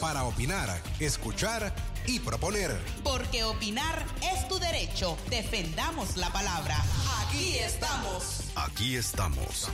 Para opinar, escuchar y proponer. Porque opinar es tu derecho. Defendamos la palabra. Aquí estamos. Aquí estamos.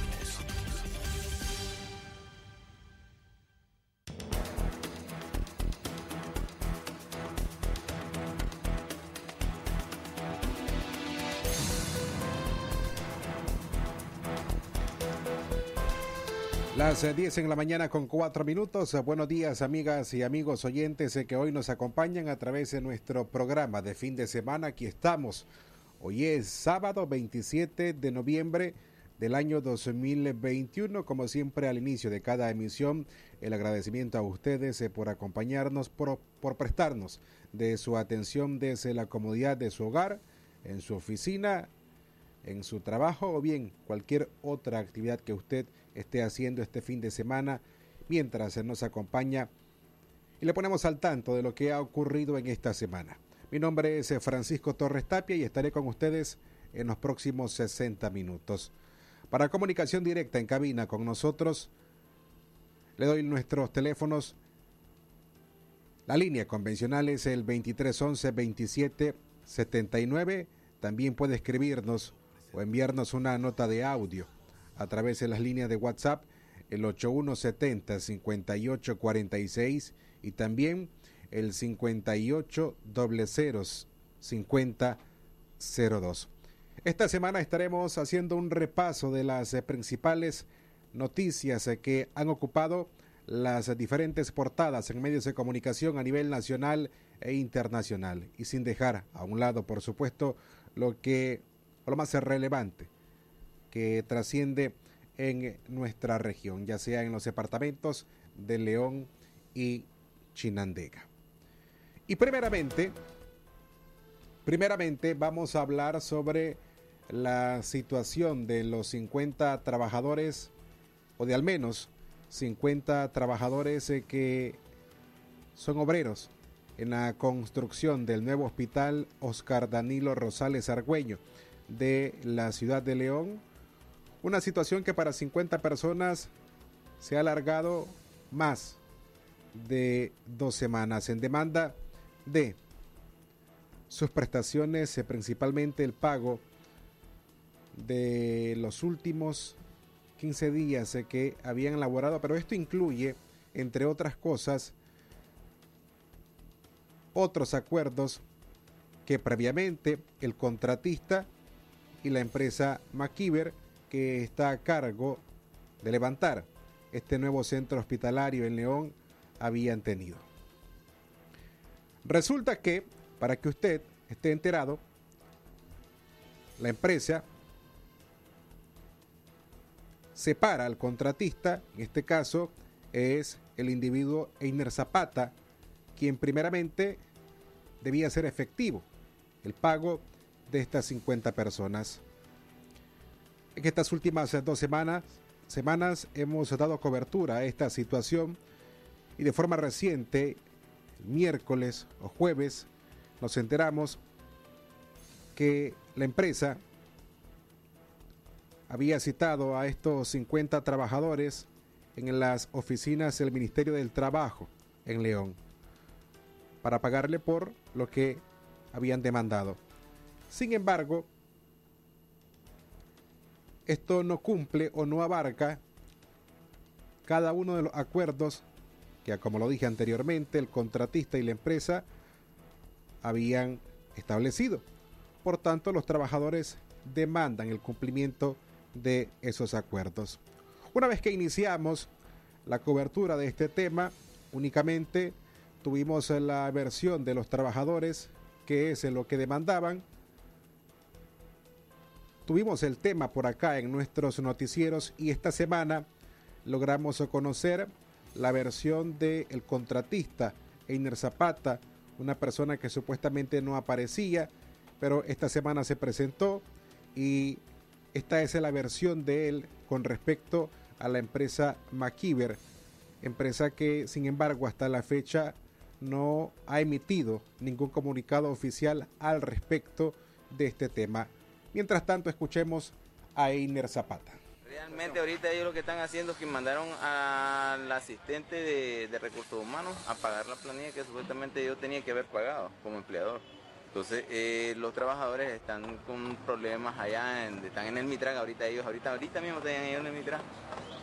Las 10 en la mañana con 4 minutos. Buenos días amigas y amigos oyentes que hoy nos acompañan a través de nuestro programa de fin de semana. Aquí estamos. Hoy es sábado 27 de noviembre del año 2021. Como siempre al inicio de cada emisión, el agradecimiento a ustedes por acompañarnos, por, por prestarnos de su atención desde la comodidad de su hogar, en su oficina, en su trabajo o bien cualquier otra actividad que usted esté haciendo este fin de semana mientras nos acompaña y le ponemos al tanto de lo que ha ocurrido en esta semana. Mi nombre es Francisco Torres Tapia y estaré con ustedes en los próximos 60 minutos. Para comunicación directa en cabina con nosotros, le doy nuestros teléfonos. La línea convencional es el 2311 2779. También puede escribirnos o enviarnos una nota de audio a través de las líneas de WhatsApp el 8170-5846 y también el 5800-5002. Esta semana estaremos haciendo un repaso de las principales noticias que han ocupado las diferentes portadas en medios de comunicación a nivel nacional e internacional y sin dejar a un lado, por supuesto, lo que lo más relevante que trasciende en nuestra región, ya sea en los departamentos de León y Chinandega. Y primeramente, primeramente vamos a hablar sobre la situación de los 50 trabajadores, o de al menos 50 trabajadores que son obreros en la construcción del nuevo hospital Oscar Danilo Rosales Argüeño de la ciudad de León. Una situación que para 50 personas se ha alargado más de dos semanas en demanda de sus prestaciones, eh, principalmente el pago de los últimos 15 días eh, que habían elaborado, pero esto incluye, entre otras cosas, otros acuerdos que previamente el contratista y la empresa McKeever, que está a cargo de levantar este nuevo centro hospitalario en León, habían tenido. Resulta que, para que usted esté enterado, la empresa separa al contratista, en este caso es el individuo Einer Zapata, quien primeramente debía ser efectivo el pago de estas 50 personas. En estas últimas dos semanas, semanas hemos dado cobertura a esta situación y de forma reciente, miércoles o jueves, nos enteramos que la empresa había citado a estos 50 trabajadores en las oficinas del Ministerio del Trabajo en León para pagarle por lo que habían demandado. Sin embargo, esto no cumple o no abarca cada uno de los acuerdos que, como lo dije anteriormente, el contratista y la empresa habían establecido. Por tanto, los trabajadores demandan el cumplimiento de esos acuerdos. Una vez que iniciamos la cobertura de este tema, únicamente tuvimos la versión de los trabajadores, que es lo que demandaban. Tuvimos el tema por acá en nuestros noticieros y esta semana logramos conocer la versión del contratista Einer Zapata, una persona que supuestamente no aparecía pero esta semana se presentó y esta es la versión de él con respecto a la empresa MacIver, empresa que sin embargo hasta la fecha no ha emitido ningún comunicado oficial al respecto de este tema. Mientras tanto, escuchemos a Einer Zapata. Realmente ahorita ellos lo que están haciendo es que mandaron al asistente de, recursos humanos a pagar la planilla que supuestamente yo tenía que haber pagado como empleador. Entonces eh, los trabajadores están con problemas allá, están en el Mitran, ahorita ellos, ahorita, ahorita mismo están en el Mitran.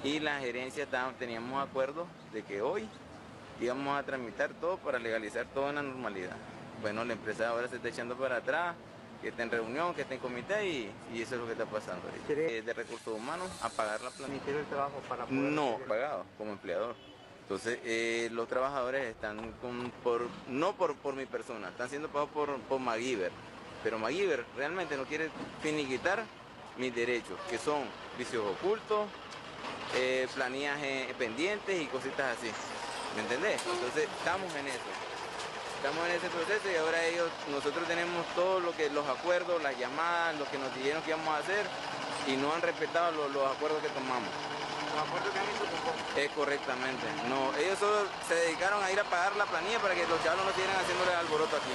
Y la gerencia teníamos acuerdo de que hoy íbamos a tramitar todo para legalizar todo en la normalidad. Bueno, la empresa ahora se está echando para atrás, que está en reunión, que está en comité y, eso es lo que está pasando. Eh, de recursos humanos a pagar la planilla. el trabajo para No, pagado como empleador. Entonces, eh, los trabajadores están con, por, no por, por mi persona, están siendo pagados por, por MacGyver. Pero MacGyver realmente no quiere finiquitar mis derechos, que son vicios ocultos, eh, planillas pendientes y cositas así. ¿Me entendés? Entonces, estamos en eso. Estamos en ese proceso y ahora ellos, nosotros tenemos todos lo que, los acuerdos, las llamadas, lo que nos dijeron que íbamos a hacer y no han respetado los, acuerdos que tomamos. ¿Los acuerdos que han hecho con Es correctamente. No, ellos solo se dedicaron a ir a pagar la planilla para que los chavos no siguieran haciéndole alboroto aquí.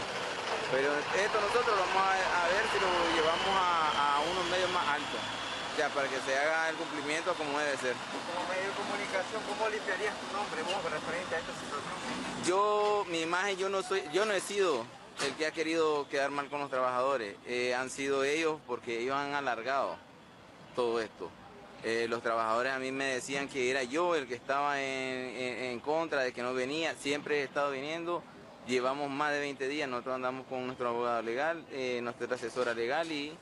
Pero esto nosotros lo vamos a, ver si lo llevamos a, a unos medios más altos. Ya, para que se haga el cumplimiento como debe ser. Como medio de comunicación, ¿cómo limpiarías tu nombre vos referente a esta situación? Yo, mi imagen, yo no soy, yo no he sido el que ha querido quedar mal con los trabajadores. Eh, han sido ellos porque ellos han alargado todo esto. Eh, los trabajadores a mí me decían que era yo el que estaba en, contra, de que no venía. Siempre he estado viniendo. Llevamos más de 20 días, nosotros andamos con nuestro abogado legal, eh, nuestra asesora legal y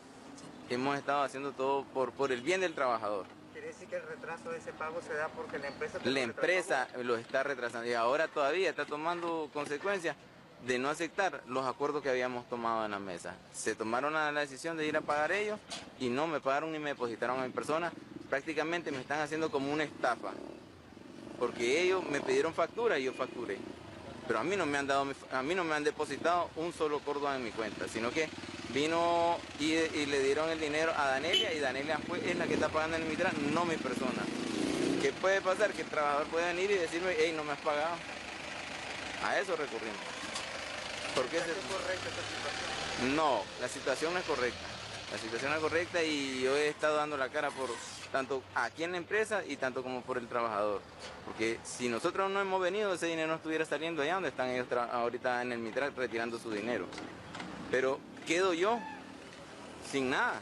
hemos estado haciendo todo por, por el bien del trabajador decir que el retraso de ese pago se da porque la empresa... La empresa lo está retrasando y ahora todavía está tomando consecuencias de no aceptar los acuerdos que habíamos tomado en la mesa. Se tomaron la decisión de ir a pagar ellos y no me pagaron ni me depositaron a mi persona. Prácticamente me están haciendo como una estafa. Porque ellos me pidieron factura y yo facturé. Pero a mí no me han dado, a mí no me han depositado un solo córdoba en mi cuenta, sino que vino y, le dieron el dinero a Danelia y Danelia fue, es la que está pagando el Mitra, no mi persona. ¿Qué puede pasar? Que el trabajador puede venir y decirme, hey, no me has pagado. A eso recurrimos. ¿Por qué ¿Es correcta esta situación? No, la situación no es correcta. La situación no es correcta y yo he estado dando la cara por tanto aquí en la empresa y tanto como por el trabajador. Porque si nosotros no hemos venido, ese dinero no estuviera saliendo allá donde están ellos ahorita en el Mitral retirando su dinero. Pero quedo yo sin nada,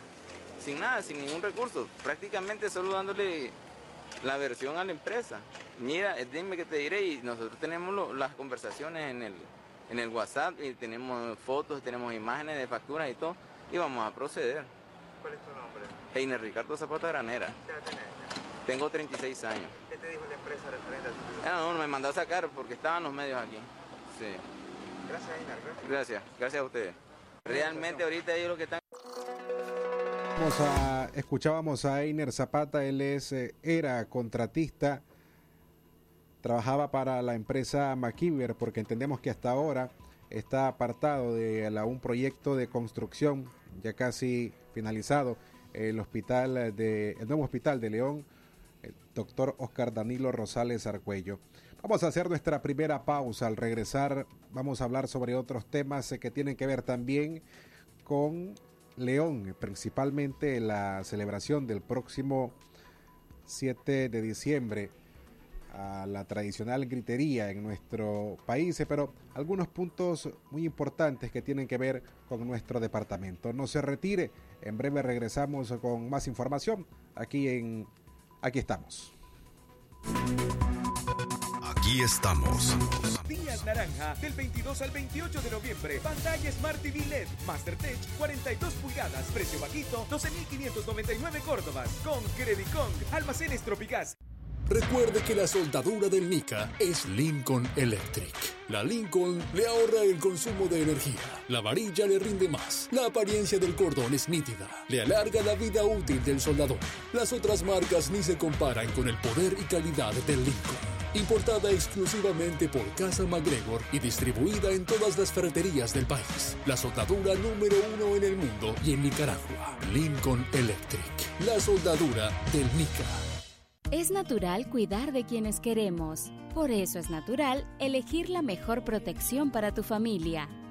sin nada, sin ningún recurso, prácticamente solo dándole la versión a la empresa. Mira, eh, dime que te diré y nosotros tenemos las conversaciones en el, en el WhatsApp y tenemos fotos, tenemos imágenes de facturas y todo y vamos a proceder. ¿Cuál es tu nombre? Einer Ricardo Zapata Granera. ¿Qué edad tenés? Tengo 36 años. ¿Qué te dijo la empresa referente a tu ah, no, no, me mandó a sacar porque estaban los medios aquí. Sí. Gracias, Einer. Gracias. Gracias, gracias a ustedes. Realmente ahorita ellos lo que están... escuchábamos a Einer Zapata, él es, eh, era contratista, trabajaba para la empresa MacIver porque entendemos que hasta ahora está apartado de un proyecto de construcción ya casi finalizado el hospital de el nuevo hospital de León el doctor Oscar Danilo Rosales Arcuello. Vamos a hacer nuestra primera pausa. Al regresar vamos a hablar sobre otros temas que tienen que ver también con León, principalmente la celebración del próximo 7 de diciembre a la tradicional gritería en nuestro país, pero algunos puntos muy importantes que tienen que ver con nuestro departamento. No se retire, en breve regresamos con más información aquí en Aquí estamos. Aquí estamos. Días Naranja, del 22 al 28 de noviembre. Pantalla Smart TV LED, MasterTech, 42 pulgadas, precio bajito, 12.599 Córdobas. Con Credicong, almacenes Tropicás. Recuerde que la soldadura del Nica es Lincoln Electric. La Lincoln le ahorra el consumo de energía, la varilla le rinde más, la apariencia del cordón es nítida, le alarga la vida útil del soldador. Las otras marcas ni se comparan con el poder y calidad del Lincoln. Importada exclusivamente por Casa MacGregor y distribuida en todas las ferreterías del país. La soldadura número uno en el mundo y en Nicaragua. Lincoln Electric, la soldadura del Nica. Es natural cuidar de quienes queremos. Por eso es natural elegir la mejor protección para tu familia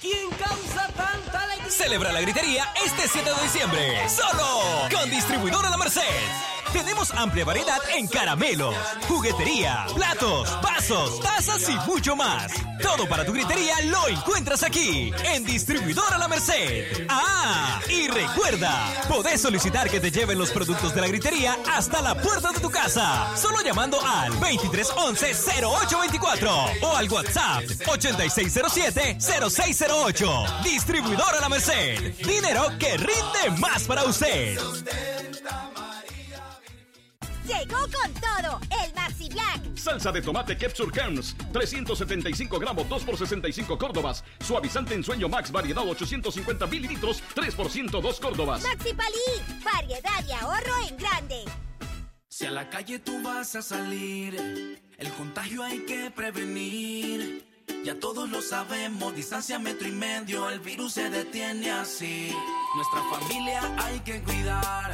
¿Quién causa tanta alegría? Celebra la gritería este 7 de diciembre, solo con Distribuidora La Merced. Tenemos amplia variedad en caramelos, juguetería, platos, vasos, tazas y mucho más. Todo para tu gritería lo encuentras aquí, en Distribuidora La Merced. Ah, y recuerda, podés solicitar que te lleven los productos de la gritería hasta la puerta de tu casa, solo llamando al 2311-0824 o al WhatsApp 8607-0608. Distribuidora La Merced. Dinero que rinde más para usted. Llegó con todo el Maxi Black. Salsa de tomate Capsule Kerns, 375 gramos, 2 por 65 Córdobas. Suavizante en sueño Max, variedad 850 mililitros, 3 por 102 Córdobas. Maxi Palí, variedad y ahorro en grande. Si a la calle tú vas a salir, el contagio hay que prevenir. Ya todos lo sabemos, distancia metro y medio, el virus se detiene así. Nuestra familia hay que cuidar,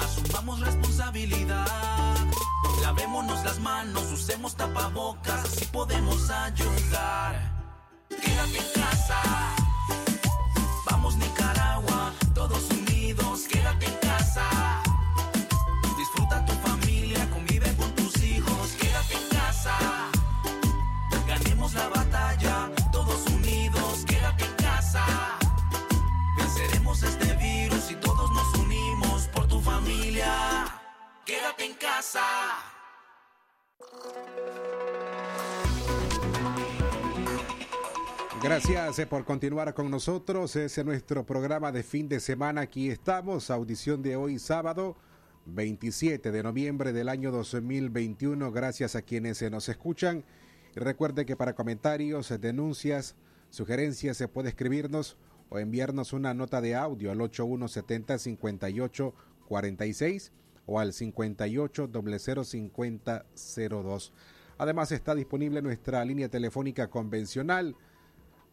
asumamos responsabilidad. Lavémonos las manos, usemos tapabocas, así podemos ayudar. Quédate en casa, Gracias eh, por continuar con nosotros. Ese es nuestro programa de fin de semana. Aquí estamos, audición de hoy sábado 27 de noviembre del año 2021. Gracias a quienes se nos escuchan. Recuerde que para comentarios, denuncias, sugerencias se puede escribirnos o enviarnos una nota de audio al 8170-5846 o al 58005002. Además está disponible nuestra línea telefónica convencional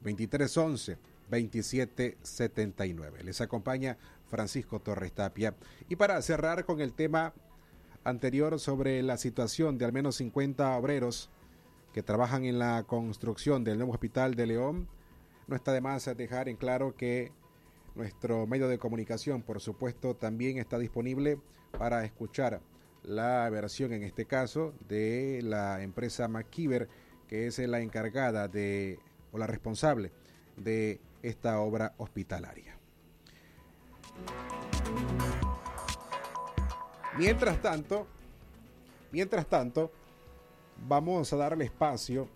2311 2779. Les acompaña Francisco Torres Tapia. Y para cerrar con el tema anterior sobre la situación de al menos 50 obreros que trabajan en la construcción del nuevo hospital de León, no está de más dejar en claro que nuestro medio de comunicación, por supuesto, también está disponible para escuchar la versión, en este caso, de la empresa McKeever, que es la encargada de, o la responsable de esta obra hospitalaria. Mientras tanto, mientras tanto, vamos a darle espacio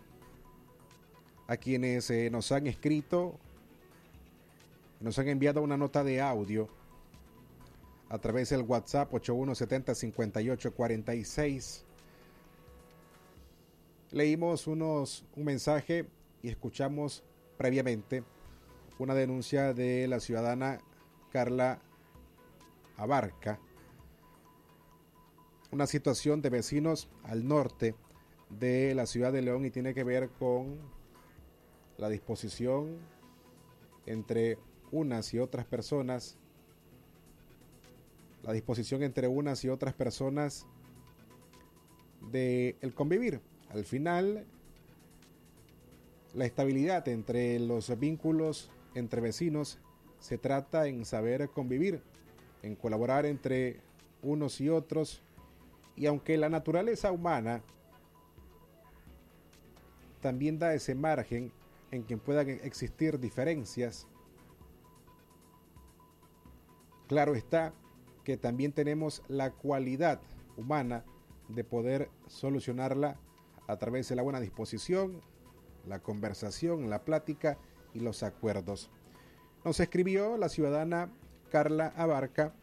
a quienes eh, nos han escrito, nos han enviado una nota de audio a través del WhatsApp 8170-5846. Leímos unos, un mensaje y escuchamos previamente una denuncia de la ciudadana Carla Abarca, una situación de vecinos al norte de la ciudad de León y tiene que ver con la disposición entre unas y otras personas, la disposición entre unas y otras personas de el convivir. Al final, la estabilidad entre los vínculos entre vecinos se trata en saber convivir, en colaborar entre unos y otros, y aunque la naturaleza humana también da ese margen en que puedan existir diferencias, claro está que también tenemos la cualidad humana de poder solucionarla a través de la buena disposición, la conversación, la plática y los acuerdos. Nos escribió la ciudadana Carla Abarca,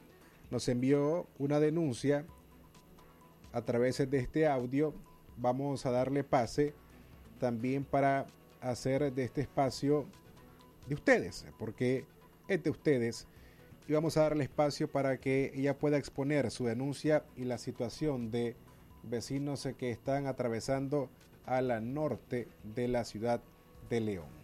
nos envió una denuncia a través de este audio. Vamos a darle pase también para hacer de este espacio de ustedes, porque es de ustedes. Y vamos a darle espacio para que ella pueda exponer su denuncia y la situación de vecinos que están atravesando a la norte de la ciudad de León.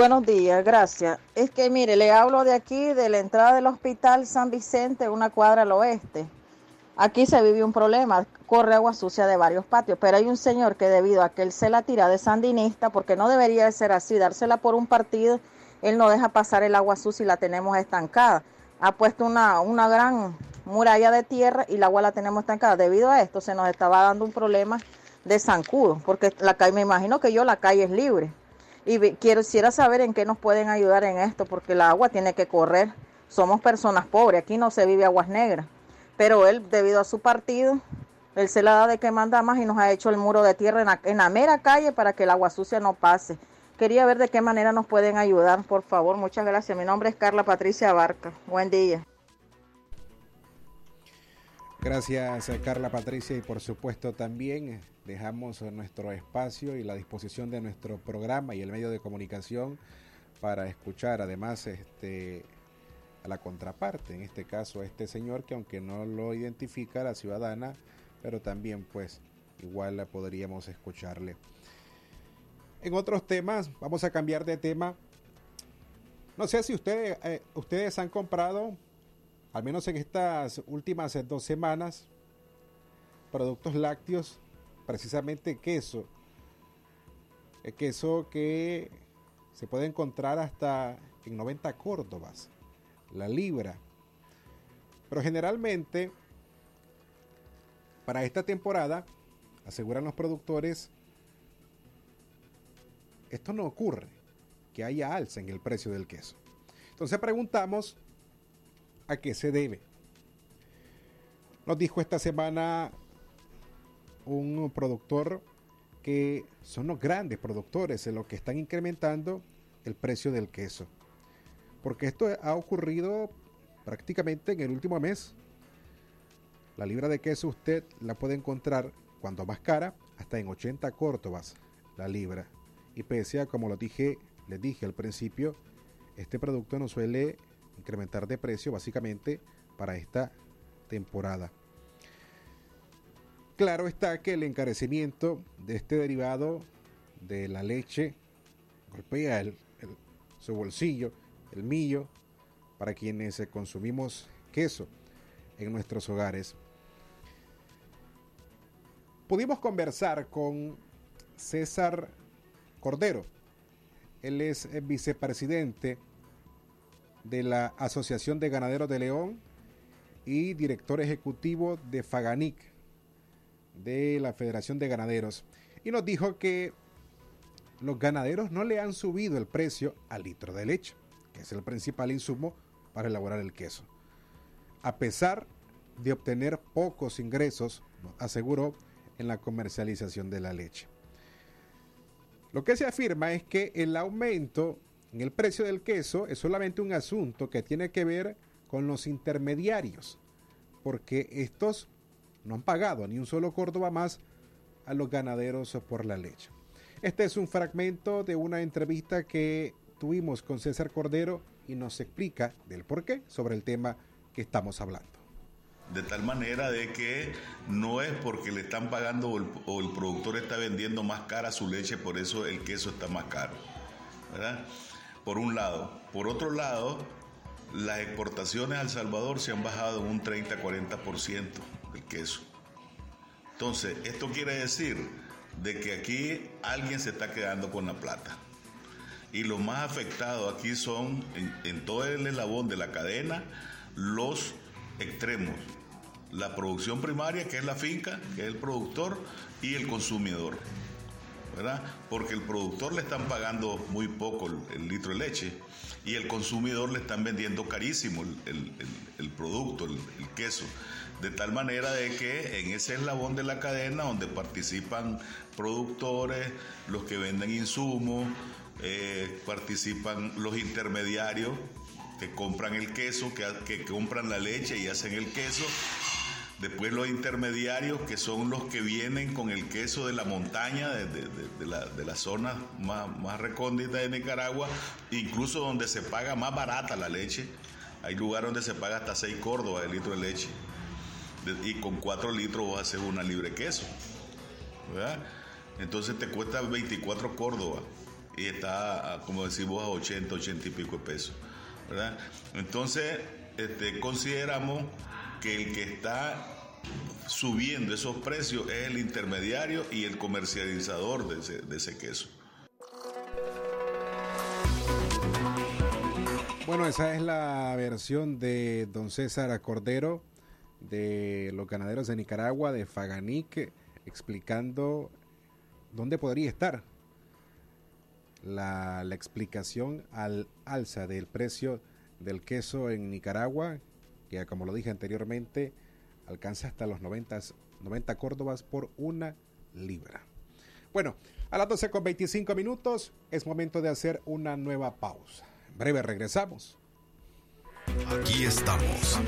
Buenos días, gracias. Es que mire, le hablo de aquí, de la entrada del Hospital San Vicente, una cuadra al oeste. Aquí se vive un problema, corre agua sucia de varios patios, pero hay un señor que debido a que él se la tira de sandinista, porque no debería de ser así, dársela por un partido, él no deja pasar el agua sucia y la tenemos estancada. Ha puesto una, una gran muralla de tierra y la agua la tenemos estancada. Debido a esto se nos estaba dando un problema de zancudo, porque la calle, me imagino que yo la calle es libre. Y quisiera saber en qué nos pueden ayudar en esto, porque el agua tiene que correr. Somos personas pobres, aquí no se vive aguas negras. Pero él, debido a su partido, él se la da de que manda más y nos ha hecho el muro de tierra en en la mera calle para que el agua sucia no pase. Quería ver de qué manera nos pueden ayudar, por favor. Muchas gracias. Mi nombre es Carla Patricia Barca. Buen día. Gracias, Carla Patricia, y por supuesto también dejamos nuestro espacio y la disposición de nuestro programa y el medio de comunicación para escuchar además este a la contraparte, en este caso a este señor que aunque no lo identifica la ciudadana, pero también pues igual la podríamos escucharle. En otros temas, vamos a cambiar de tema. No sé si ustedes, eh, ustedes han comprado, al menos en estas últimas dos semanas, productos lácteos precisamente queso. El queso que se puede encontrar hasta en 90 córdobas, la libra. Pero generalmente, para esta temporada, aseguran los productores, esto no ocurre, que haya alza en el precio del queso. Entonces preguntamos a qué se debe. Nos dijo esta semana un productor que son los grandes productores en los que están incrementando el precio del queso. Porque esto ha ocurrido prácticamente en el último mes. La libra de queso usted la puede encontrar cuando más cara, hasta en 80 córtobas la libra. Y pese a, como lo dije, les dije al principio, este producto no suele incrementar de precio básicamente para esta temporada. Claro está que el encarecimiento de este derivado de la leche golpea su bolsillo, el millo, para quienes consumimos queso en nuestros hogares. Pudimos conversar con César Cordero. Él es vicepresidente de la Asociación de Ganaderos de León y director ejecutivo de Faganic, de la Federación de Ganaderos y nos dijo que los ganaderos no le han subido el precio al litro de leche, que es el principal insumo para elaborar el queso. A pesar de obtener pocos ingresos, aseguró, en la comercialización de la leche. Lo que se afirma es que el aumento en el precio del queso es solamente un asunto que tiene que ver con los intermediarios, porque estos no han pagado ni un solo Córdoba más a los ganaderos por la leche. Este es un fragmento de una entrevista que tuvimos con César Cordero y nos explica del por qué sobre el tema que estamos hablando. De tal manera de que no es porque le están pagando o el, o el productor está vendiendo más cara su leche, por eso el queso está más caro. ¿verdad? Por un lado. Por otro lado, las exportaciones a El Salvador se han bajado en un 30-40% el queso. Entonces, esto quiere decir de que aquí alguien se está quedando con la plata. Y los más afectados aquí son, en, todo el eslabón de la cadena, los extremos. La producción primaria, que es la finca, que es el productor, y el consumidor. Porque el productor le están pagando muy poco el, litro de leche y el consumidor le están vendiendo carísimo el, producto, el, queso. De tal manera de que en ese eslabón de la cadena donde participan productores, los que venden insumos, eh, participan los intermediarios que compran el queso, que, que compran la leche y hacen el queso, Después los intermediarios, que son los que vienen con el queso de la montaña, de, de, la, de zona más, más recóndita de Nicaragua, incluso donde se paga más barata la leche. Hay lugares donde se paga hasta 6 córdobas el litro de leche. y con 4 litros vas a hacer una libre queso. Entonces te cuesta 24 córdobas y está, como decimos, a 80, 80 y pico de pesos. Entonces, este, consideramos que el que está subiendo esos precios es el intermediario y el comercializador de ese, queso. Bueno, esa es la versión de don César Cordero de los ganaderos de Nicaragua, de Faganique, explicando dónde podría estar la, la, explicación al alza del precio del queso en Nicaragua, que como lo dije anteriormente, alcanza hasta los 90, 90 córdobas por una libra. Bueno, a las 12 con 25 minutos es momento de hacer una nueva pausa. En breve regresamos. Aquí estamos.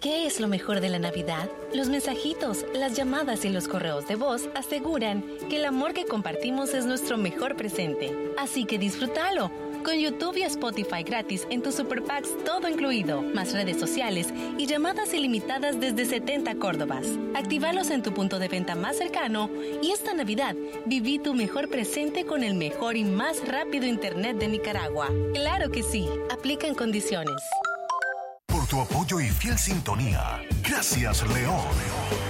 ¿Qué es lo mejor de la Navidad? Los mensajitos, las llamadas y los correos de voz aseguran que el amor que compartimos es nuestro mejor presente. Así que disfrútalo con YouTube y Spotify gratis en tus Super Packs, todo incluido, más redes sociales y llamadas ilimitadas desde 70 Córdobas. Actívalos en tu punto de venta más cercano y esta Navidad viví tu mejor presente con el mejor y más rápido Internet de Nicaragua. Claro que sí, aplica en condiciones. Por tu apoyo y fiel sintonía. Gracias, León.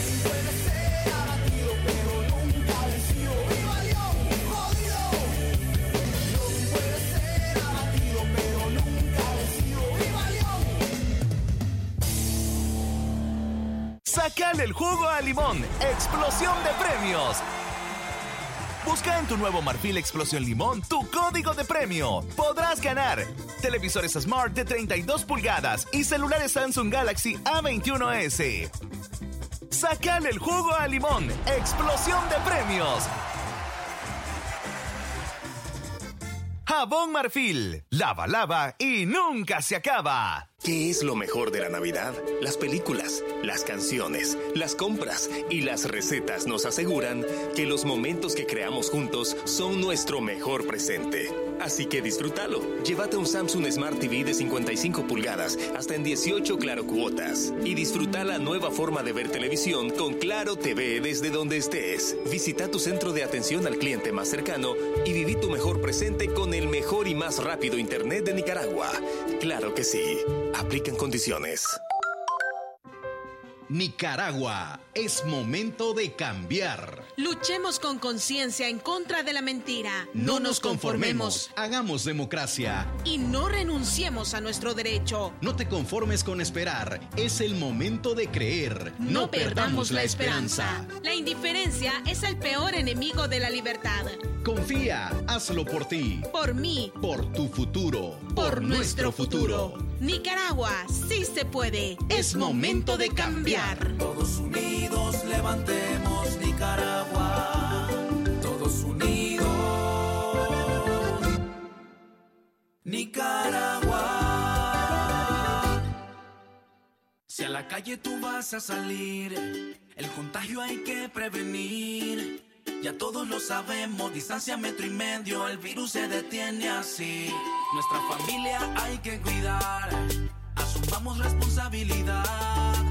Sacale el jugo a limón. Explosión de premios. Busca en tu nuevo Marfil Explosión Limón tu código de premio. Podrás ganar televisores Smart de 32 pulgadas y celulares Samsung Galaxy A21s. Sacale el jugo a limón. Explosión de premios. Jabón Marfil. Lava, lava y nunca se acaba. ¿Qué es lo mejor de la Navidad? Las películas, las canciones, las compras y las recetas nos aseguran que los momentos que creamos juntos son nuestro mejor presente. Así que disfrútalo. Llévate un Samsung Smart TV de 55 pulgadas hasta en 18 Claro cuotas y disfruta la nueva forma de ver televisión con Claro TV desde donde estés. Visita tu centro de atención al cliente más cercano y viví tu mejor presente con el mejor y más rápido internet de Nicaragua. Claro que sí. Aplican condiciones. Nicaragua, es momento de cambiar. Luchemos con conciencia en contra de la mentira. No, nos conformemos. Hagamos democracia. Y no renunciemos a nuestro derecho. No te conformes con esperar. Es el momento de creer. No, perdamos la esperanza. La indiferencia es el peor enemigo de la libertad. Confía, hazlo por ti. Por mí. Por tu futuro. Por, nuestro futuro. Nicaragua, sí se puede. Es momento de cambiar. Todos unidos levantemos Nicaragua. Todos unidos. Nicaragua. Si a la calle tú vas a salir, el contagio hay que prevenir. Ya todos lo sabemos, distancia metro y medio, el virus se detiene así. Nuestra familia hay que cuidar, asumamos responsabilidad.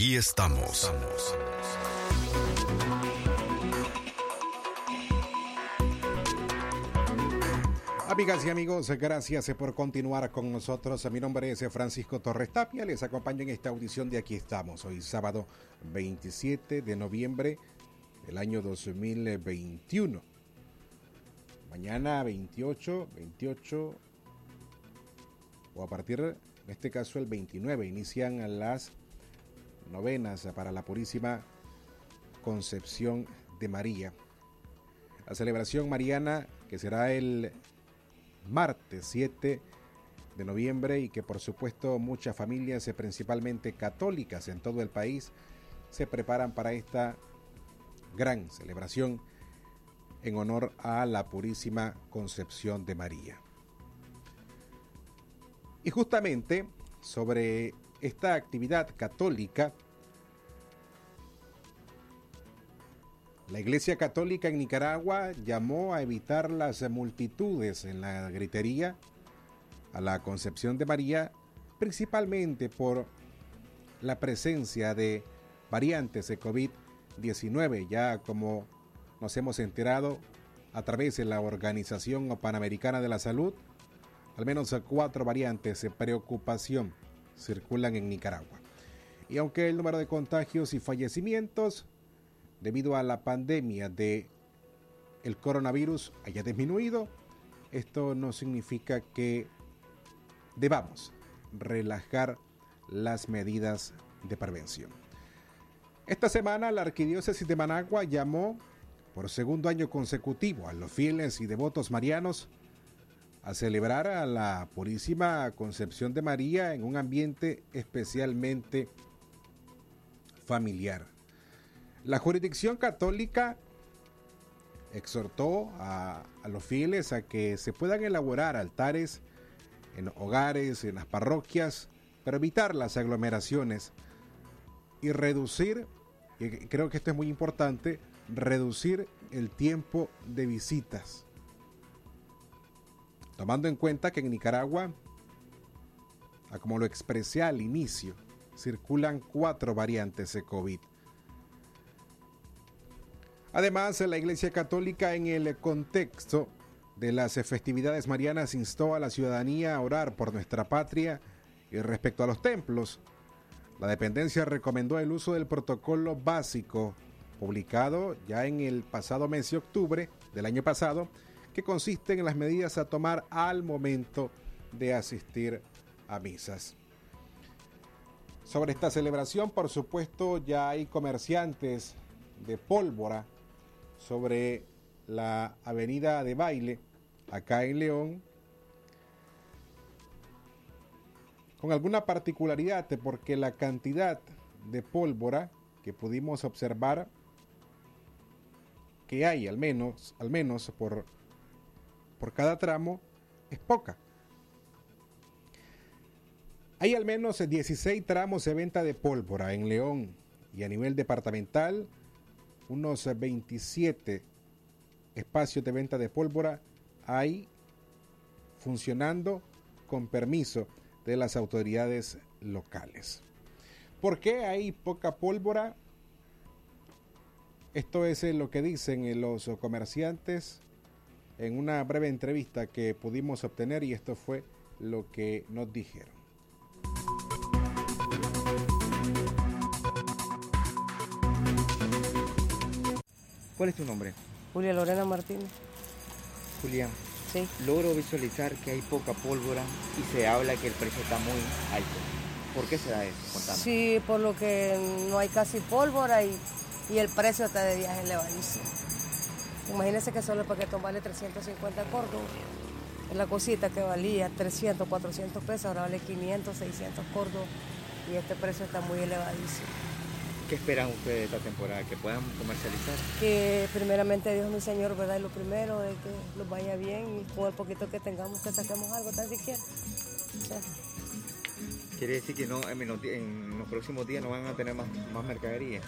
Aquí estamos. Amigas y amigos, gracias por continuar con nosotros. Mi nombre es Francisco Torres Tapia. Les acompaño en esta audición de Aquí estamos. Hoy sábado 27 de noviembre del año 2021. Mañana 28, 28 o a partir, en este caso el 29, inician las novenas para la Purísima Concepción de María. La celebración mariana que será el martes 7 de noviembre y que por supuesto muchas familias, eh, principalmente católicas en todo el país, se preparan para esta gran celebración en honor a la Purísima Concepción de María. Y justamente sobre esta actividad católica, La Iglesia Católica en Nicaragua llamó a evitar las multitudes en la gritería a la Concepción de María, principalmente por la presencia de variantes de COVID-19, ya como nos hemos enterado a través de la Organización Panamericana de la Salud, al menos cuatro variantes de preocupación circulan en Nicaragua. Y aunque el número de contagios y fallecimientos debido a la pandemia de el coronavirus haya disminuido, esto no significa que debamos relajar las medidas de prevención. Esta semana la Arquidiócesis de Managua llamó por segundo año consecutivo a los fieles y devotos marianos a celebrar a la Purísima Concepción de María en un ambiente especialmente familiar. La jurisdicción católica exhortó a, a, los fieles a que se puedan elaborar altares en hogares, en las parroquias, para evitar las aglomeraciones y reducir, y creo que esto es muy importante, reducir el tiempo de visitas. Tomando en cuenta que en Nicaragua, como lo expresé al inicio, circulan cuatro variantes de COVID. Además, la Iglesia Católica en el contexto de las festividades marianas instó a la ciudadanía a orar por nuestra patria y respecto a los templos. La dependencia recomendó el uso del protocolo básico publicado ya en el pasado mes de octubre del año pasado, que consiste en las medidas a tomar al momento de asistir a misas. Sobre esta celebración, por supuesto, ya hay comerciantes de pólvora sobre la avenida de baile acá en León con alguna particularidad porque la cantidad de pólvora que pudimos observar que hay al menos al menos por por cada tramo es poca. Hay al menos 16 tramos de venta de pólvora en León y a nivel departamental unos 27 espacios de venta de pólvora hay funcionando con permiso de las autoridades locales. ¿Por qué hay poca pólvora? Esto es lo que dicen los comerciantes en una breve entrevista que pudimos obtener y esto fue lo que nos dijeron. ¿Cuál es tu nombre? Julia Lorena Martínez. Julián. Sí. Logro visualizar que hay poca pólvora y se habla que el precio está muy alto. ¿Por qué se da eso? Contame. Sí, por lo que no hay casi pólvora y, y el precio está de viaje elevadísimo. Imagínense que solo el paquetón vale 350 córdobas. La cosita que valía 300, 400 pesos, ahora vale 500, 600 córdobas. Y este precio está muy elevadísimo. ¿Qué esperan ustedes de esta temporada? ¿Que puedan comercializar? Que primeramente Dios mi Señor, ¿verdad? Y lo primero es que los vaya bien y con el poquito que tengamos que saquemos algo tan siquiera. ¿Quiere decir que no, en, los, en los próximos días no van a tener más, más mercadería?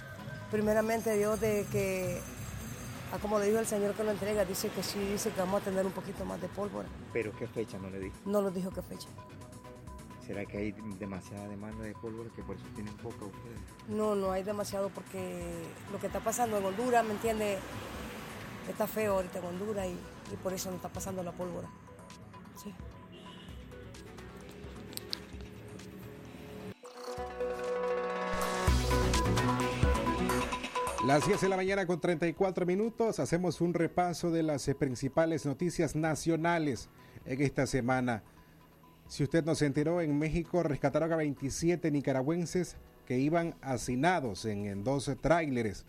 primeramente Dios de que, a como le dijo el Señor que lo entrega, dice que sí, dice que vamos a tener un poquito más de pólvora. ¿Pero qué fecha no le dijo? No lo dijo qué fecha. ¿Será que hay demasiada demanda de pólvora que por eso tienen poca ustedes? No, no hay demasiado porque lo que está pasando en Honduras, ¿me entiende? Está feo ahorita en Honduras y, y por eso no está pasando la pólvora. Sí. Las 10 de la mañana con 34 minutos hacemos un repaso de las eh, principales noticias nacionales en esta semana. Si usted no se enteró, en México rescataron a 27 nicaragüenses que iban hacinados en, en dos tráileres.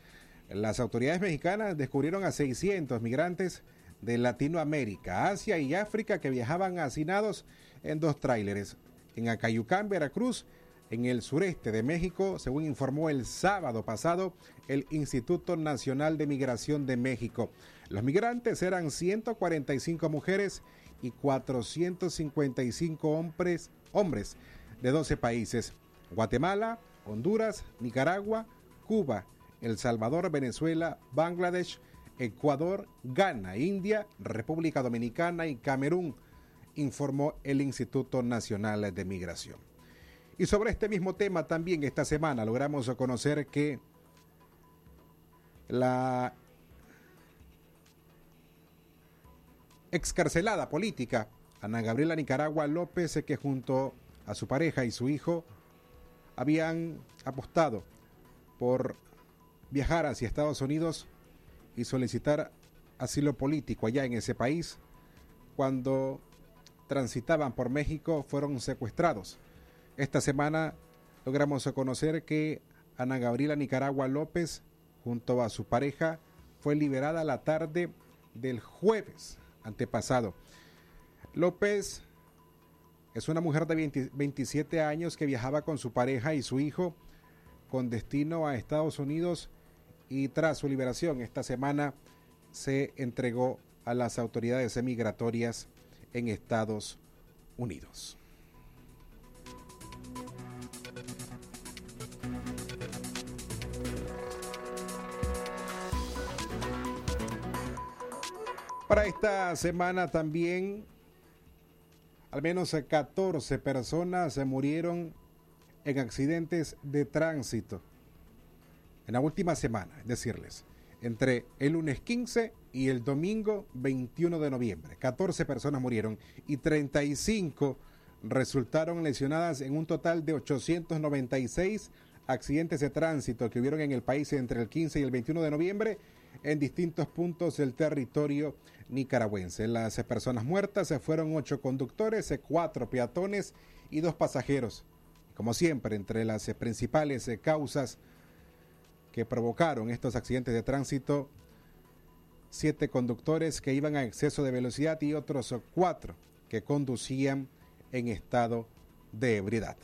Las autoridades mexicanas descubrieron a 600 migrantes de Latinoamérica, Asia y África que viajaban hacinados en dos tráileres. En Acayucán, Veracruz, en el sureste de México, según informó el sábado pasado el Instituto Nacional de Migración de México. Los migrantes eran 145 mujeres y 455 hombres, hombres de 12 países. Guatemala, Honduras, Nicaragua, Cuba, El Salvador, Venezuela, Bangladesh, Ecuador, Ghana, India, República Dominicana y Camerún, informó el Instituto Nacional de Migración. Y sobre este mismo tema también esta semana logramos conocer que la excarcelada política Ana Gabriela Nicaragua López, que junto a su pareja y su hijo habían apostado por viajar hacia Estados Unidos y solicitar asilo político allá en ese país, cuando transitaban por México fueron secuestrados. Esta semana logramos conocer que Ana Gabriela Nicaragua López, junto a su pareja, fue liberada la tarde del jueves antepasado. López es una mujer de 20, 27 años que viajaba con su pareja y su hijo con destino a Estados Unidos y tras su liberación esta semana se entregó a las autoridades migratorias en Estados Unidos. Para esta semana también al menos 14 personas se murieron en accidentes de tránsito en la última semana, es decirles, entre el lunes 15 y el domingo 21 de noviembre. 14 personas murieron y 35 resultaron lesionadas en un total de 896 accidentes de tránsito que hubieron en el país entre el 15 y el 21 de noviembre en distintos puntos del territorio nicaragüense. Las personas muertas fueron ocho conductores, cuatro peatones y dos pasajeros. Como siempre, entre las principales causas que provocaron estos accidentes de tránsito, siete conductores que iban a exceso de velocidad y otros cuatro que conducían en estado de ebriedad.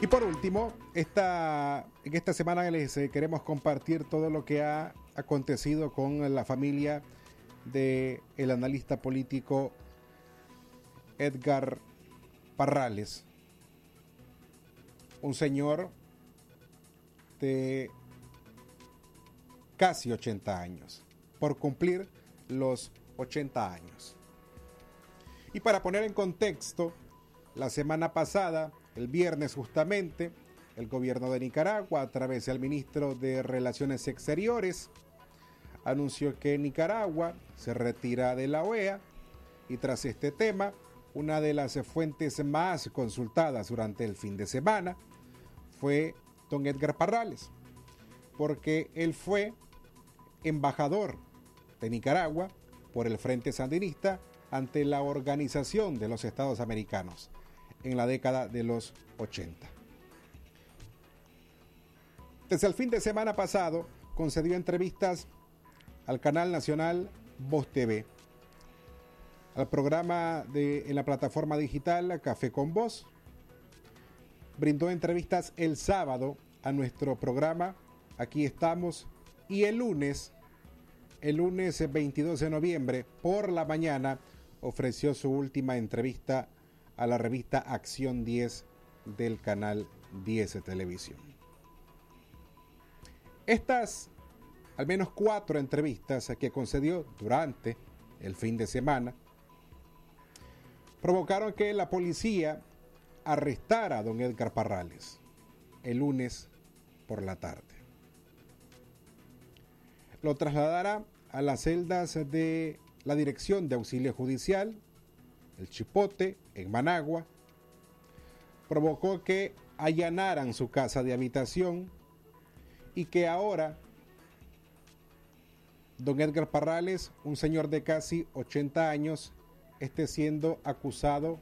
Y por último, esta, en esta semana les eh, queremos compartir todo lo que ha acontecido con la familia del el analista político Edgar Parrales, un señor de casi 80 años, por cumplir los 80 años. Y para poner en contexto, la semana pasada el viernes justamente, el gobierno de Nicaragua, a través del ministro de Relaciones Exteriores, anunció que Nicaragua se retira de la OEA y tras este tema, una de las fuentes más consultadas durante el fin de semana fue don Edgar Parrales, porque él fue embajador de Nicaragua por el Frente Sandinista ante la Organización de los Estados Americanos en la década de los 80. Desde el fin de semana pasado concedió entrevistas al canal nacional Voz TV, al programa en la plataforma digital Café con Voz. Brindó entrevistas el sábado a nuestro programa Aquí estamos y el lunes, el lunes 22 de noviembre por la mañana ofreció su última entrevista a la revista Acción 10 del canal 10 de televisión. Estas, al menos cuatro entrevistas que concedió durante el fin de semana, provocaron que la policía arrestara a don Edgar Parrales el lunes por la tarde. Lo trasladará a las celdas de la Dirección de Auxilio Judicial, el Chipote, en Managua, provocó que allanaran su casa de habitación y que ahora don Edgar Parrales, un señor de casi 80 años, esté siendo acusado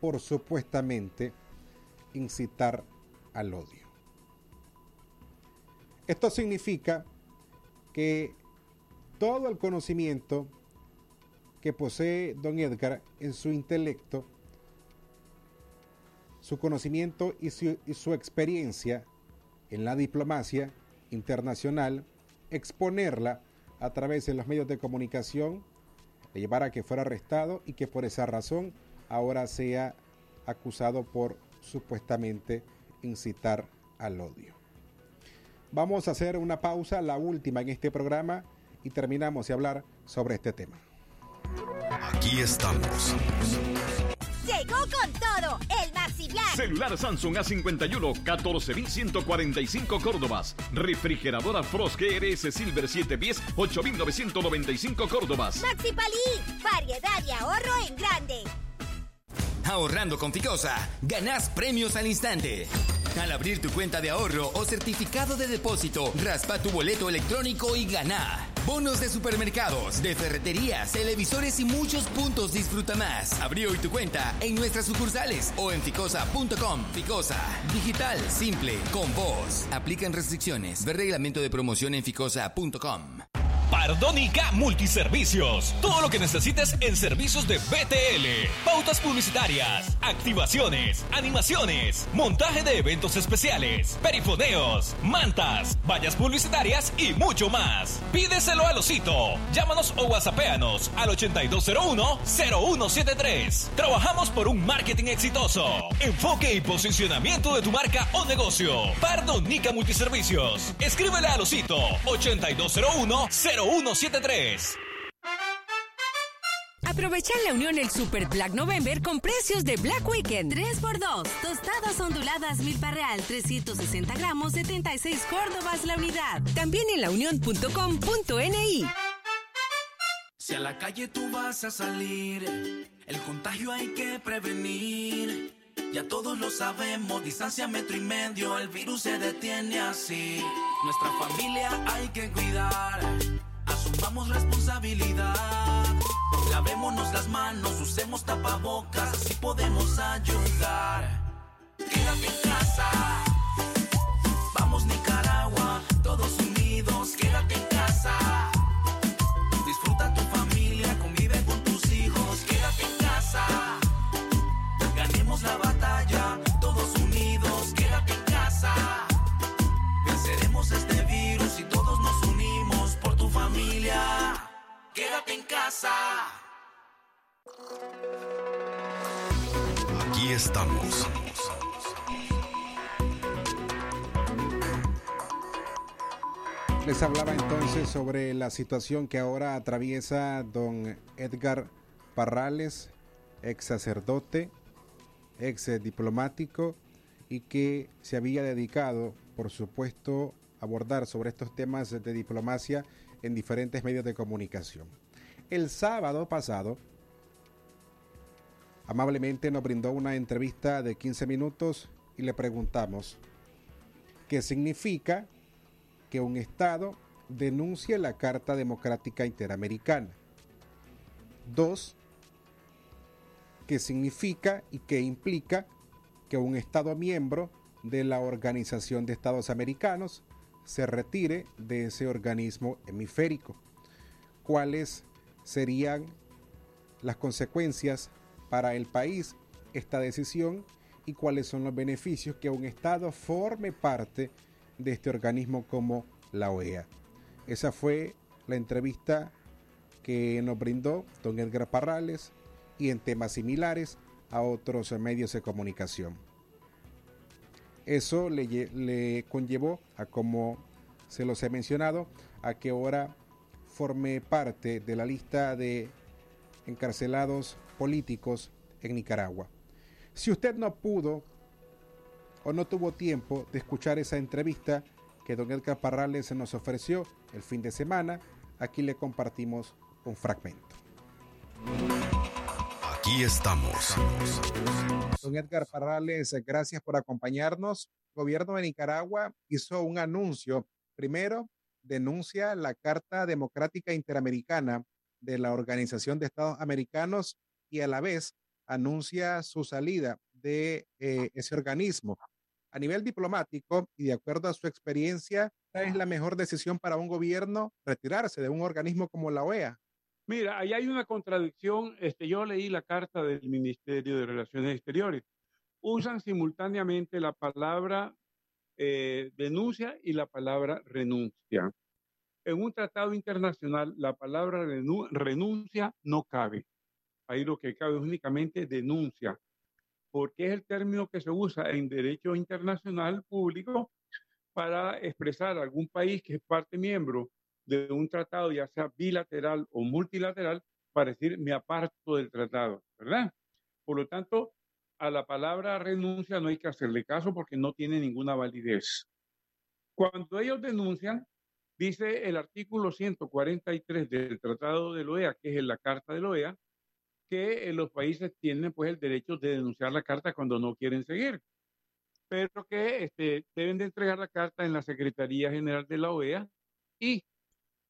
por supuestamente incitar al odio. Esto significa que todo el conocimiento que posee don Edgar en su intelecto, su conocimiento y su, experiencia en la diplomacia internacional, exponerla a través de los medios de comunicación, le llevara a que fuera arrestado y que por esa razón ahora sea acusado por supuestamente incitar al odio. Vamos a hacer una pausa, la última en este programa, y terminamos de hablar sobre este tema. Aquí estamos. Llegó con todo el Maxi Black. Celular Samsung A51 14.145 Córdobas. Refrigeradora Frost GRS Silver 7 pies 8.995 Córdobas. Maxi Palí, variedad y ahorro en grande. Ahorrando con Ficosa, ganás premios al instante. Al abrir tu cuenta de ahorro o certificado de depósito, raspa tu boleto electrónico y gana. Bonos de supermercados, de ferreterías, televisores y muchos puntos disfruta más. Abrí hoy tu cuenta en nuestras sucursales o en ficosa.com. Ficosa, digital, simple, con vos. Aplican restricciones. Ver reglamento de promoción en ficosa.com. Pardónica Multiservicios. Todo lo que necesites en servicios de BTL. Pautas publicitarias, activaciones, animaciones, montaje de eventos especiales, perifoneos, mantas, vallas publicitarias y mucho más. Pídeselo a Osito. Llámanos o whatsappeanos al 8201-0173. Trabajamos por un marketing exitoso. Enfoque y posicionamiento de tu marca o negocio. Pardónica Multiservicios. Escríbele a Osito 8201 0173. Aprovecha en la Unión el Super Black November con precios de Black Weekend. 3x2. Tostadas onduladas Milpa Real, 360 gramos, 76 Córdobas la unidad. También en launión.com.ni. Si a la calle tú vas a salir, el contagio hay que prevenir. Ya todos lo sabemos, distancia metro y medio, el virus se detiene así. Nuestra familia hay que cuidar, asumamos responsabilidad. Lavémonos las manos, usemos tapabocas, así podemos ayudar. Quédate en casa, estamos. Les hablaba entonces sobre la situación que ahora atraviesa don Edgar Parrales, ex sacerdote, ex diplomático y que se había dedicado, por supuesto, a abordar sobre estos temas de diplomacia en diferentes medios de comunicación. El sábado pasado, amablemente nos brindó una entrevista de 15 minutos y le preguntamos qué significa que un Estado denuncie la Carta Democrática Interamericana. Dos, qué significa y qué implica que un Estado miembro de la Organización de Estados Americanos se retire de ese organismo hemisférico. ¿Cuáles serían las consecuencias para el país esta decisión y cuáles son los beneficios que un Estado forme parte de este organismo como la OEA? Esa fue la entrevista que nos brindó don Edgar Parrales y en temas similares a otros medios de comunicación. Eso le, le conllevó a como se los he mencionado, a que ahora forme parte de la lista de encarcelados políticos en Nicaragua. Si usted no pudo o no tuvo tiempo de escuchar esa entrevista que don Edgar Parrales nos ofreció el fin de semana, aquí le compartimos un fragmento. Aquí estamos. Don Edgar Parrales, gracias por acompañarnos. El gobierno de Nicaragua hizo un anuncio. Primero, denuncia la Carta Democrática Interamericana de la Organización de Estados Americanos y a la vez anuncia su salida de eh, ese organismo. A nivel diplomático y de acuerdo a su experiencia, ¿es la mejor decisión para un gobierno retirarse de un organismo como la OEA? Mira, ahí hay una contradicción. Este, yo leí la carta del Ministerio de Relaciones Exteriores. Usan simultáneamente la palabra eh, denuncia y la palabra renuncia. En un tratado internacional, la palabra renuncia no cabe. Ahí lo que cabe es únicamente denuncia, porque es el término que se usa en derecho internacional público para expresar a algún país que es parte miembro de un tratado, ya sea bilateral o multilateral, para decir me aparto del tratado, ¿verdad? Por lo tanto, a la palabra renuncia no hay que hacerle caso porque no tiene ninguna validez. Cuando ellos denuncian, dice el artículo 143 del Tratado de la OEA, que es la Carta de la OEA, que los países tienen pues el derecho de denunciar la carta cuando no quieren seguir, pero que este, deben de entregar la carta en la Secretaría General de la OEA y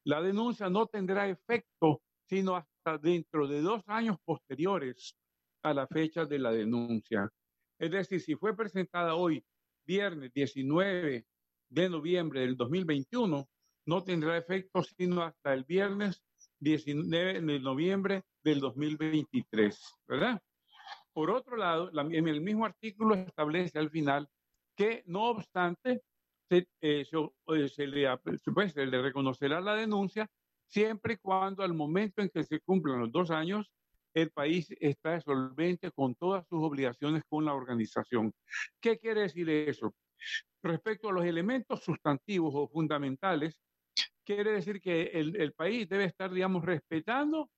la denuncia no tendrá efecto sino hasta dentro de dos años posteriores a la fecha de la denuncia. Es decir, si fue presentada hoy, viernes 19 de noviembre del 2021, no tendrá efecto sino hasta el viernes 19 de noviembre del 2023, ¿verdad? Por otro lado, en el mismo artículo establece al final que no obstante se, eh, eh, se, le, pues, se, le, reconocerá la denuncia siempre y cuando al momento en que se cumplan los dos años, el país está solvente con todas sus obligaciones con la organización. ¿Qué quiere decir eso? Respecto a los elementos sustantivos o fundamentales, quiere decir que el, el país debe estar, digamos, respetando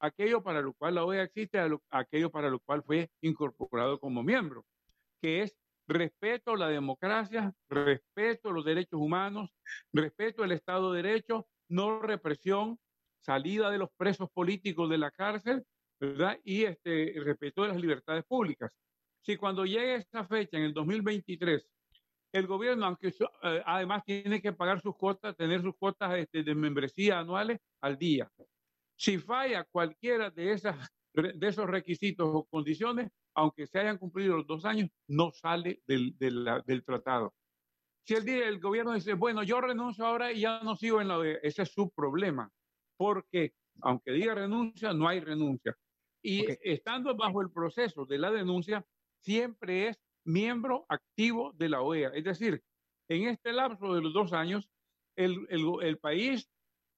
aquello para lo cual la OEA existe, aquello para lo cual fue incorporado como miembro, que es respeto a la democracia, respeto a los derechos humanos, respeto al Estado de Derecho, no represión, salida de los presos políticos de la cárcel, ¿verdad? Y este, respeto de las libertades públicas. Si cuando llegue esta fecha, en el 2023, el gobierno, aunque eh, además tiene que pagar sus cuotas, tener sus cuotas este, de membresía anuales al día. Si falla cualquiera de, esas, de esos requisitos o condiciones, aunque se hayan cumplido los dos años, no sale del, del, tratado. Si el, el gobierno dice, bueno, yo renuncio ahora y ya no sigo en la OEA, ese es su problema, porque aunque diga renuncia, no hay renuncia. Y estando bajo el proceso de la denuncia, siempre es miembro activo de la OEA. Es decir, en este lapso de los dos años, el, el, el país,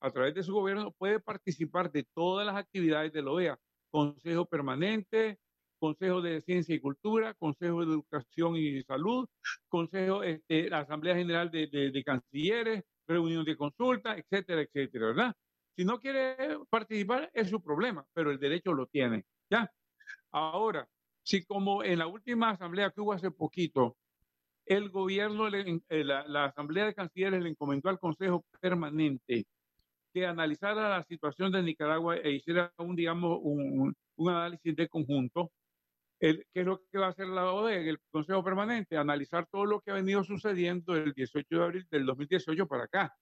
a través de su gobierno, puede participar de todas las actividades de la OEA, Consejo Permanente, Consejo de Ciencia y Cultura, Consejo de Educación y Salud, Consejo, este, la Asamblea General de, de, Cancilleres, reunión de consulta, etcétera, etcétera, ¿verdad? Si no quiere participar, es su problema, pero el derecho lo tiene, ¿ya? Ahora, si como en la última asamblea que hubo hace poquito, el gobierno, eh, la, la, Asamblea de Cancilleres le encomendó al Consejo Permanente que analizara la situación de Nicaragua e hiciera un, digamos, un, un análisis de conjunto, ¿Qué es lo que va a hacer la ODE el Consejo Permanente? Analizar todo lo que ha venido sucediendo del 18 de abril del 2018 para acá,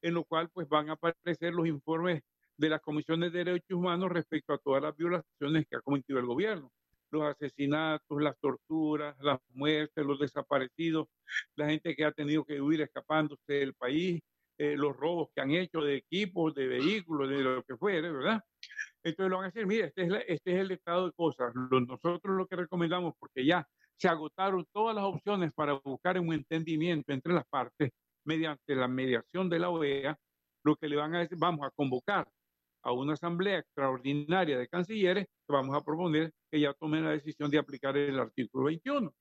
en lo cual pues van a aparecer los informes de las comisiones de derechos humanos respecto a todas las violaciones que ha cometido el gobierno, los asesinatos, las torturas, las muertes, los desaparecidos, la gente que ha tenido que huir escapándose del país, eh, los robos que han hecho de equipos, de vehículos, de lo que fuere, ¿verdad? Entonces lo van a decir, mire, este es, este es el estado de cosas. nosotros lo que recomendamos, porque ya se agotaron todas las opciones para buscar un entendimiento entre las partes mediante la mediación de la OEA, lo que le van a decir, vamos a convocar a una asamblea extraordinaria de cancilleres que vamos a proponer que ya tomen la decisión de aplicar el artículo 21.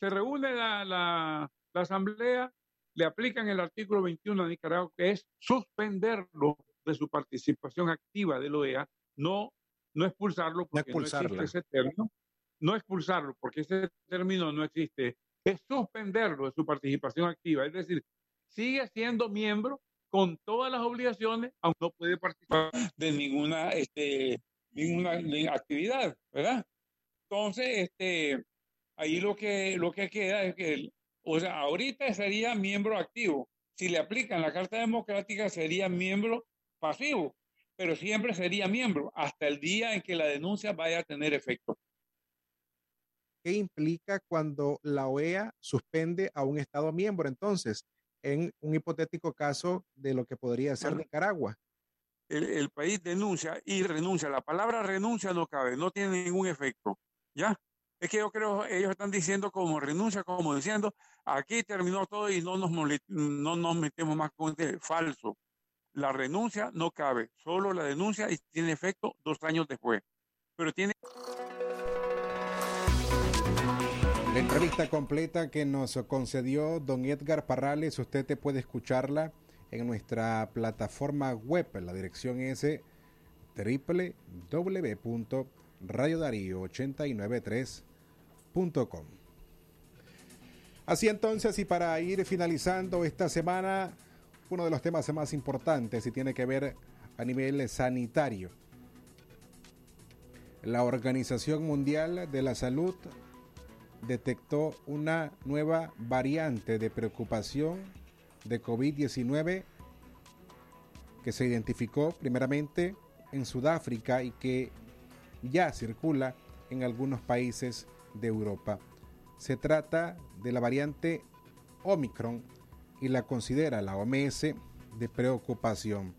Se reúne la, la, la asamblea, le aplican el artículo 21 a Nicaragua, que es suspenderlo de su participación activa de la OEA, no, no expulsarlo, porque no, existe ese término, no expulsarlo, porque ese término no existe, es suspenderlo de su participación activa, es decir, sigue siendo miembro con todas las obligaciones, aunque no puede participar de ninguna, este, ninguna actividad, ¿verdad? Entonces, este, ahí lo que, lo que queda es que, o sea, ahorita sería miembro activo. Si le aplican la Carta Democrática, sería miembro pasivo, pero siempre sería miembro hasta el día en que la denuncia vaya a tener efecto. ¿Qué implica cuando la OEA suspende a un Estado miembro? Entonces, en un hipotético caso de lo que podría ser Nicaragua. El, el, país denuncia y renuncia. La palabra renuncia no cabe, no tiene ningún efecto. ¿Ya? Es que yo creo, ellos están diciendo como renuncia, como diciendo, aquí terminó todo y no nos, no nos metemos más con este falso. La renuncia no cabe, solo la denuncia y tiene efecto dos años después. Pero tiene... La entrevista completa que nos concedió don Edgar Parrales, usted te puede escucharla en nuestra plataforma web. La dirección es www.radiodarío893.com. Así entonces, y para ir finalizando esta semana, uno de los temas más importantes y tiene que ver a nivel sanitario. La Organización Mundial de la Salud detectó una nueva variante de preocupación de COVID-19 que se identificó primeramente en Sudáfrica y que ya circula en algunos países de Europa. Se trata de la variante Omicron y la considera la OMS de preocupación.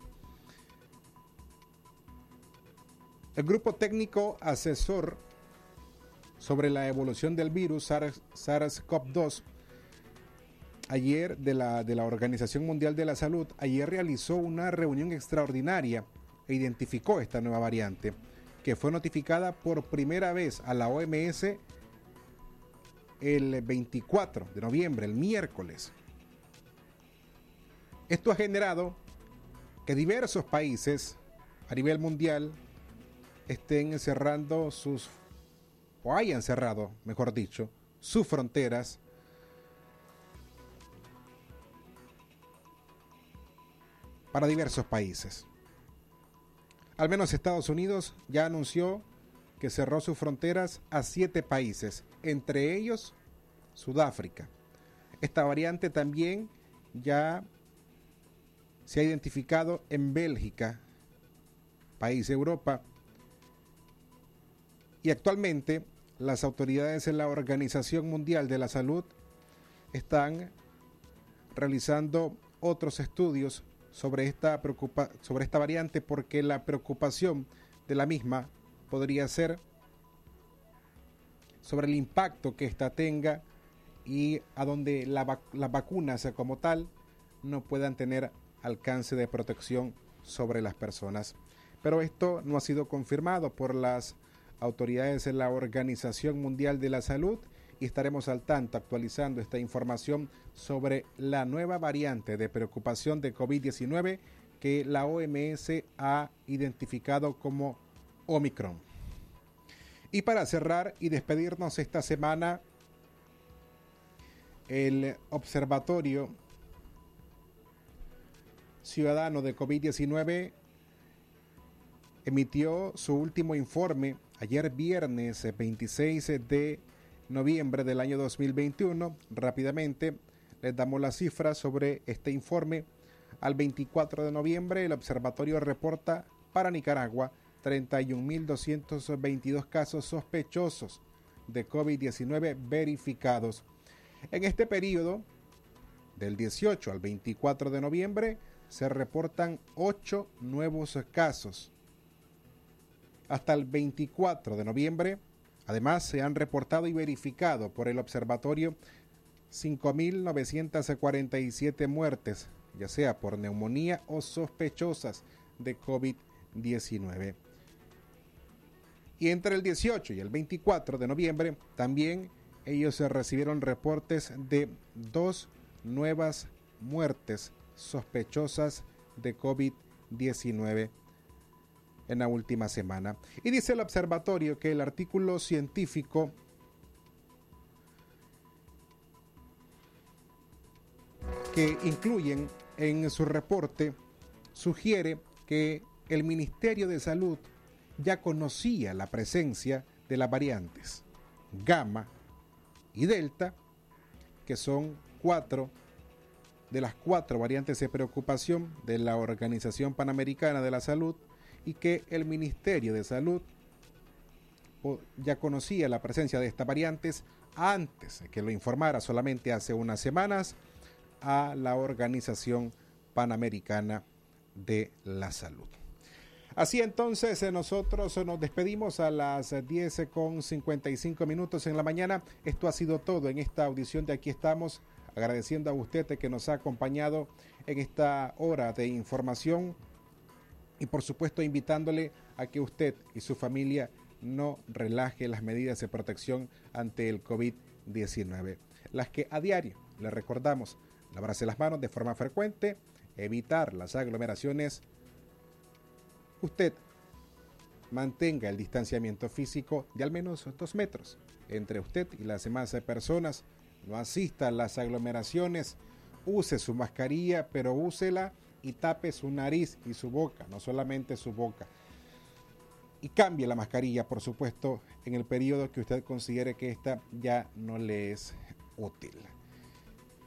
El grupo técnico asesor sobre la evolución del virus SARS-CoV-2 ayer de la, de la Organización Mundial de la Salud, ayer realizó una reunión extraordinaria e identificó esta nueva variante, que fue notificada por primera vez a la OMS el 24 de noviembre, el miércoles. Esto ha generado que diversos países a nivel mundial estén cerrando sus o hayan cerrado, mejor dicho, sus fronteras para diversos países. Al menos Estados Unidos ya anunció que cerró sus fronteras a siete países, entre ellos Sudáfrica. Esta variante también ya se ha identificado en Bélgica, país de Europa, y actualmente las autoridades en la Organización Mundial de la Salud están realizando otros estudios sobre esta, sobre esta variante porque la preocupación de la misma podría ser sobre el impacto que ésta tenga y a donde la, las vacunas como tal no puedan tener alcance de protección sobre las personas. Pero esto no ha sido confirmado por las autoridades de la Organización Mundial de la Salud y estaremos al tanto actualizando esta información sobre la nueva variante de preocupación de COVID-19 que la OMS ha identificado como Omicron. Y para cerrar y despedirnos esta semana, el Observatorio Ciudadano de COVID-19 emitió su último informe ayer viernes 26 de noviembre del año 2021. Rápidamente les damos las cifras sobre este informe. Al 24 de noviembre el observatorio reporta para Nicaragua 31.222 casos sospechosos de COVID-19 verificados. En este periodo, del 18 al 24 de noviembre, se reportan 8 nuevos casos hasta el 24 de noviembre. Además, se han reportado y verificado por el observatorio 5.947 muertes, ya sea por neumonía o sospechosas de COVID-19. Y entre el 18 y el 24 de noviembre también ellos recibieron reportes de dos nuevas muertes sospechosas de COVID-19 en la última semana. Y dice el observatorio que el artículo científico que incluyen en su reporte sugiere que el Ministerio de Salud ya conocía la presencia de las variantes gamma y delta, que son cuatro de las cuatro variantes de preocupación de la Organización Panamericana de la Salud y que el Ministerio de Salud ya conocía la presencia de estas variantes antes que lo informara solamente hace unas semanas a la Organización Panamericana de la Salud. Así entonces eh, nosotros nos despedimos a las 10 con 55 minutos en la mañana. Esto ha sido todo en esta audición de Aquí estamos, agradeciendo a usted que nos ha acompañado en esta hora de información y por supuesto invitándole a que usted y su familia no relaje las medidas de protección ante el COVID-19, las que a diario le recordamos, lavarse las manos de forma frecuente, evitar las aglomeraciones, usted mantenga el distanciamiento físico de al menos dos metros entre usted y las demás personas. No asista a las aglomeraciones. Use su mascarilla, pero úsela y tape su nariz y su boca, no solamente su boca. Y cambie la mascarilla, por supuesto, en el periodo que usted considere que esta ya no le es útil.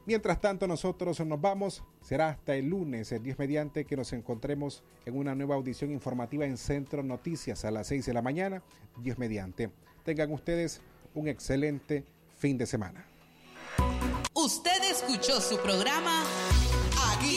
Mientras tanto, nosotros nos vamos. Será hasta el lunes, el 10 mediante, que nos encontremos en una nueva audición informativa en Centro Noticias a las 6 de la mañana, 10 mediante. Tengan ustedes un excelente fin de semana. Usted escuchó su programa